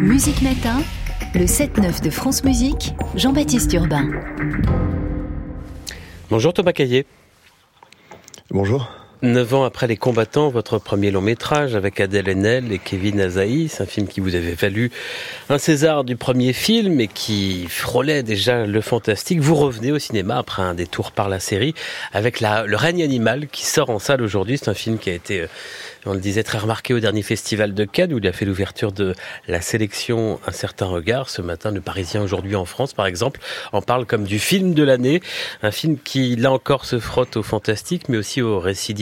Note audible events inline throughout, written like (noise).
Musique Matin, le 7-9 de France Musique, Jean-Baptiste Urbain. Bonjour Thomas Caillé. Bonjour. Neuf ans après Les Combattants, votre premier long métrage avec Adèle Haenel et Kevin Azaïs, un film qui vous avait valu un César du premier film et qui frôlait déjà le fantastique. Vous revenez au cinéma après un détour par la série avec Le règne animal qui sort en salle aujourd'hui. C'est un film qui a été euh, on le disait, très remarqué au dernier festival de Cannes où il a fait l'ouverture de la sélection Un certain regard. Ce matin, le Parisien aujourd'hui en France, par exemple, en parle comme du film de l'année. Un film qui, là encore, se frotte au fantastique, mais aussi au récit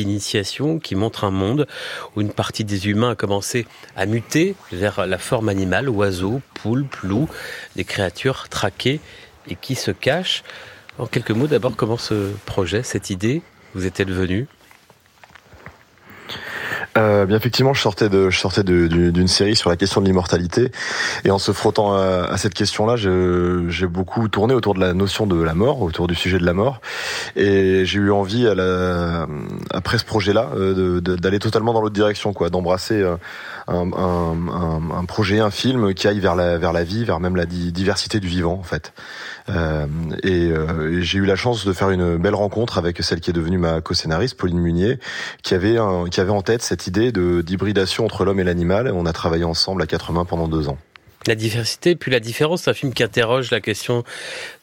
qui montre un monde où une partie des humains a commencé à muter vers la forme animale, oiseaux, poules, loups, des créatures traquées et qui se cachent. En quelques mots, d'abord, comment ce projet, cette idée, vous est-elle venue? Euh, bien effectivement, je sortais de, je sortais d'une série sur la question de l'immortalité, et en se frottant à, cette question-là, j'ai beaucoup tourné autour de la notion de la mort, autour du sujet de la mort, et j'ai eu envie à la, après ce projet-là euh, d'aller totalement dans l'autre direction, quoi, d'embrasser euh, un, un, un, projet, un film qui aille vers la, vers la vie, vers même la diversité du vivant, en fait. Euh, et, euh, j'ai eu la chance de faire une belle rencontre avec celle qui est devenue ma co-scénariste, Pauline Munier, qui avait, un, qui avait en tête cette idée de d'hybridation entre l'homme et l'animal. On a travaillé ensemble à quatre mains pendant deux ans la diversité, puis la différence. C'est un film qui interroge la question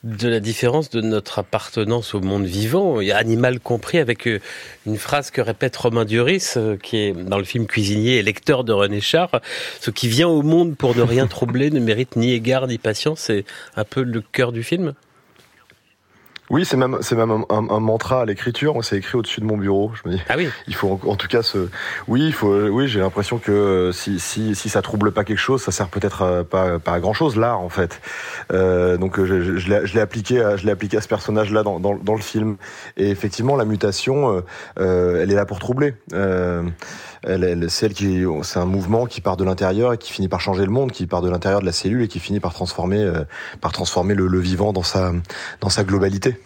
de la différence de notre appartenance au monde vivant, animal compris, avec euh, une phrase que répète Romain Duris, euh, qui est dans le film Cuisinier et lecteur de René Char. Ce qui vient au monde pour ne rien troubler ne mérite ni égard ni patience. C'est un peu le cœur du film? Oui, c'est même c'est même un, un, mantra à l'écriture. C'est écrit au-dessus de mon bureau. Je me dis. Ah oui. Il faut en, tout cas se. Oui, il faut. Oui, j'ai l'impression que euh, si, si si ça trouble pas quelque chose, ça sert peut-être pas pas à grand chose l'art en fait. Euh, donc je, je, je l'ai appliqué à, je l'ai appliqué à ce personnage-là dans, dans, dans le film. Et effectivement, la mutation, euh, euh elle est là pour troubler. Euh, elle, elle, c'est qui, c'est un mouvement qui part de l'intérieur et qui finit par changer le monde, qui part de l'intérieur de la cellule et qui finit par transformer, euh, par transformer le, le, vivant dans sa, dans sa globalité.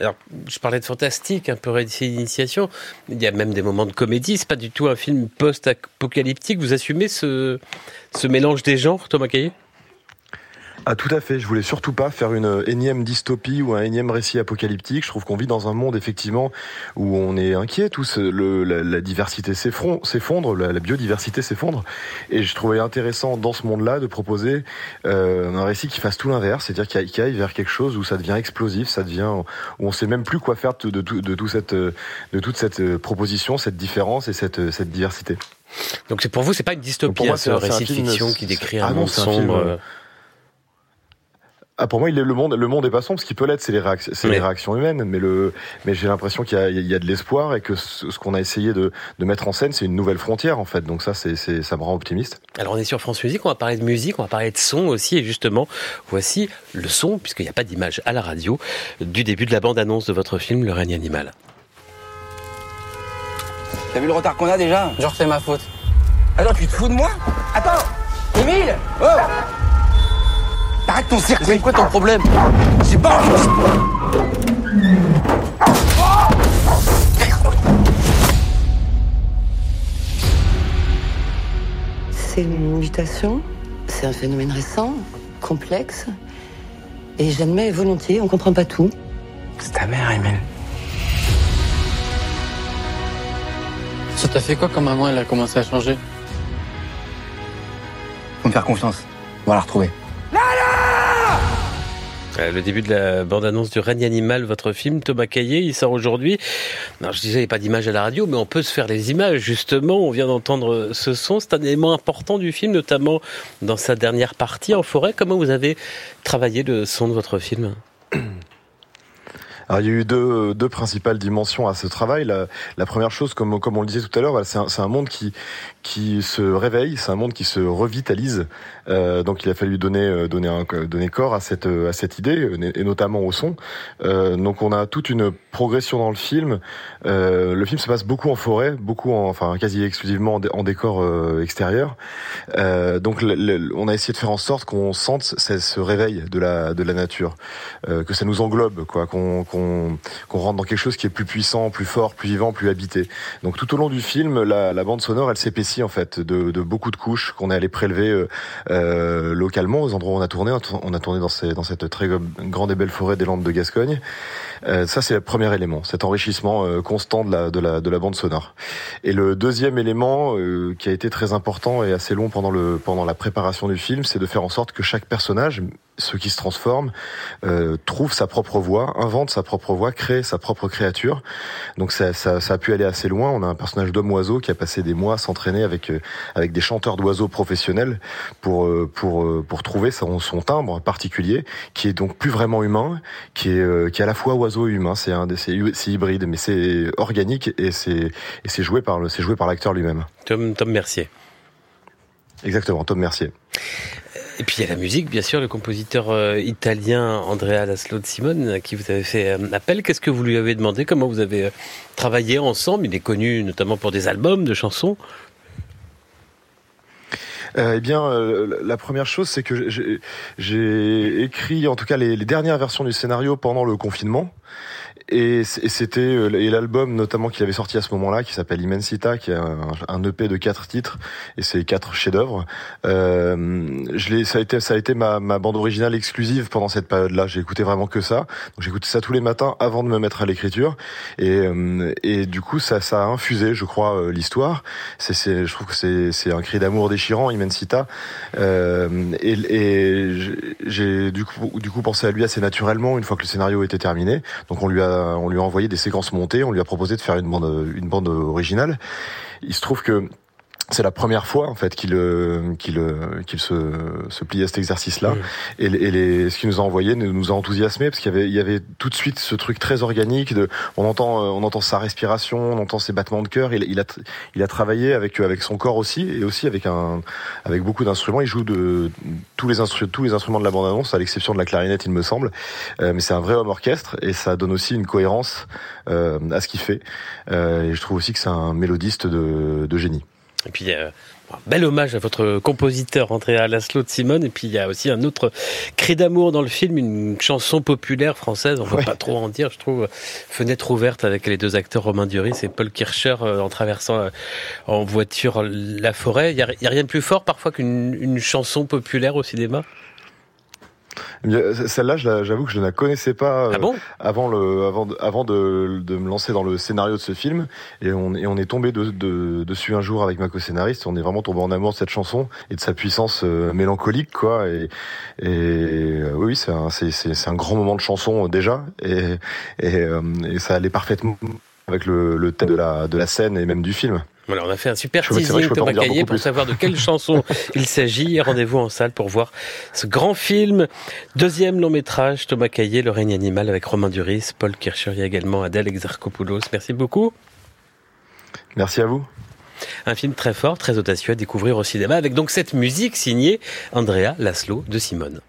Alors, je parlais de fantastique, un peu récit d'initiation. Il y a même des moments de comédie. C'est pas du tout un film post-apocalyptique. Vous assumez ce, ce mélange des genres, Thomas Caillé? Ah tout à fait, je voulais surtout pas faire une énième dystopie ou un énième récit apocalyptique. Je trouve qu'on vit dans un monde effectivement où on est inquiet, tous le, la, diversité s'effondre, la, la, biodiversité s'effondre, et je trouvais intéressant dans ce monde-là de proposer euh, un récit qui fasse tout l'inverse, c'est-à-dire qu'il aille vers quelque chose où ça devient explosif, ça devient où on sait même plus quoi faire de, de, de, tout cette, de toute cette proposition, cette différence et cette, cette diversité. Donc c'est pour vous, c'est pas une dystopie, c'est un récit de fiction qui décrit un ah monde sombre. Euh, ah, pour moi, il est, le monde, le monde est pas sombre. Ce qui peut l'être, c'est les, réactions, c'est les réactions humaines. Mais le, mais j'ai l'impression qu'il y a, il y a de l'espoir et que ce, ce qu'on a essayé de, de, mettre en scène, c'est une nouvelle frontière en fait. Donc ça, c'est, c'est, ça me rend optimiste. Alors on est sur France Musique, on va parler de musique, on va parler de son aussi. Et justement, voici le son, puisqu'il n'y a pas d'image à la radio, du début de la bande-annonce de votre film Le règne animal. T'as vu le retard qu'on a déjà? Genre c'est ma faute. Attends, tu te fous de moi? Attends, Émile Oh Arrête ton cirque C'est quoi ton problème? C'est pas... C'est une mutation, c'est un phénomène récent, complexe, et j'admets volontiers, on comprend pas tout. C'est ta mère, Emile. Ça t'a fait quoi quand maman elle a commencé à changer? Faut me faire confiance, on va la retrouver. Euh, le début de la bande-annonce du règne animal, votre film, Thomas Caillé, il sort aujourd'hui. Je disais, il n'y a pas d'image à la radio, mais on peut se faire les images, justement. On vient d'entendre ce son. C'est un élément important du film, notamment dans sa dernière partie en forêt. Comment vous avez travaillé le son de votre film? Alors, il y a eu deux, deux principales dimensions à ce travail. La, la première chose, comme, comme on le disait tout à l'heure, c'est un, un, monde qui, qui se réveille, c'est un monde qui se revitalise. Euh, donc il a fallu donner euh, donner un, donner corps à cette à cette idée et notamment au son. Euh, donc on a toute une progression dans le film. Euh, le film se passe beaucoup en forêt, beaucoup en, enfin quasi exclusivement en, décor euh, extérieur. Euh, donc on a essayé de faire en sorte qu'on sente ce, ce, réveil de la de la nature, que ça nous englobe quoi, qu'on qu'on qu'on rentre dans quelque chose qui est plus puissant, plus fort, plus vivant, plus habité. Donc tout au long du film, la, la bande sonore, elle s'épaissit en fait de, de, beaucoup de couches qu'on est allé prélever euh, euh, localement aux endroits où on a tourné. On a tourné dans, ces, dans cette très grande et belle forêt des Landes de Gascogne. Euh, ça, c'est le premier élément, cet enrichissement euh, constant de la, de, la, de la bande sonore. Et le deuxième élément euh, qui a été très important et assez long pendant, le, pendant la préparation du film, c'est de faire en sorte que chaque personnage, ceux qui se transforment, euh, trouve sa propre voix, invente sa propre voix, crée sa propre créature. Donc ça, ça, ça a pu aller assez loin. On a un personnage d'homme-oiseau qui a passé des mois à s'entraîner avec, avec des chanteurs d'oiseaux professionnels pour, pour, pour trouver son, son timbre particulier, qui est donc plus vraiment humain, qui est, qui est à la fois oiseau humain. C'est un, c'est hybride, mais c'est organique et c'est et c'est joué par le, c'est joué par l'acteur lui-même. Tom, Tom Mercier. Exactement, Tom Mercier. Et puis il y a la musique, bien sûr, le compositeur euh, italien Andrea Laszlo de Simone, à qui vous avez fait euh, appel. Qu'est-ce que vous lui avez demandé? Comment vous avez euh, travaillé ensemble? Il est connu notamment pour des albums de chansons. Euh, eh bien, la première chose, c'est que j'ai écrit, en tout cas, les, dernières versions du scénario pendant le confinement. Et c'était euh, et l'album notamment qu'il avait sorti à ce moment-là, qui s'appelle Immensita, qui est un, EP de quatre titres et c'est quatre chefs-d'œuvre. Euh, je l'ai, ça a été, ça a été ma, ma bande originale exclusive pendant cette période-là. J'ai écouté vraiment que ça. Donc j'écoutais ça tous les matins avant de me mettre à l'écriture. Et, euh, et du coup, ça, ça a infusé, je crois, euh, l'histoire. C'est, je trouve que c'est, c'est un cri d'amour déchirant, Immensita. Euh, et, et j'ai du coup, du coup pensé à lui assez naturellement une fois que le scénario était terminé. Donc on lui a on lui a envoyé des séquences montées, on lui a proposé de faire une bande, une bande originale. Il se trouve que c'est la première fois en fait qu'il euh, qu'il euh, qu'il se, se plie à cet exercice-là. Et, et les, ce qu'il nous a envoyé nous a enthousiasmé parce qu'il y avait il y avait tout de suite ce truc très organique de on entend euh, on entend sa respiration on entend ses battements de cœur. Il, il a il a travaillé avec avec son corps aussi et aussi avec un avec beaucoup d'instruments. Il joue de tous les instruments tous les instruments de la bande annonce à l'exception de la clarinette il me semble. Mais c'est un vrai homme orchestre et ça donne aussi une cohérence à ce qu'il fait. Et je trouve aussi que c'est un mélodiste de, de génie et puis, euh, bel hommage à votre compositeur Andrea Laszlo de Simone. Et puis, il y a aussi un autre cri d'amour dans le film, une chanson populaire française. On ne va pas trop en dire, je trouve. Fenêtre ouverte avec les deux acteurs Romain Duris et Paul Kircher euh, en traversant euh, en voiture la forêt. Il n'y a, a, rien de plus fort parfois qu'une chanson populaire au cinéma? Celle-là, j'avoue que je ne la connaissais pas ah bon? avant le, avant, de, avant de, de, me lancer dans le scénario de ce film. Et on, et on est tombé de, de, dessus un jour avec ma co-scénariste. On est vraiment tombé en amour de cette chanson et de sa puissance euh, mélancolique, quoi. Et, et euh, oui, c'est un, c'est, un grand moment de chanson déjà. Et, et, euh, et ça allait parfaitement avec le, le thème de la, de la scène et même du film. Voilà, on a fait un super teasing Thomas Caillé pour savoir de quelle chanson (laughs) il s'agit. Rendez-vous en salle pour voir ce grand film. Deuxième long métrage, Thomas Caillé, Le règne animal avec Romain Duris, Paul Kircher, il y a également Adèle Exarchopoulos. Merci beaucoup. Merci à vous. Un film très fort, très audacieux à découvrir au cinéma avec donc cette musique signée Andrea Laszlo de Simone.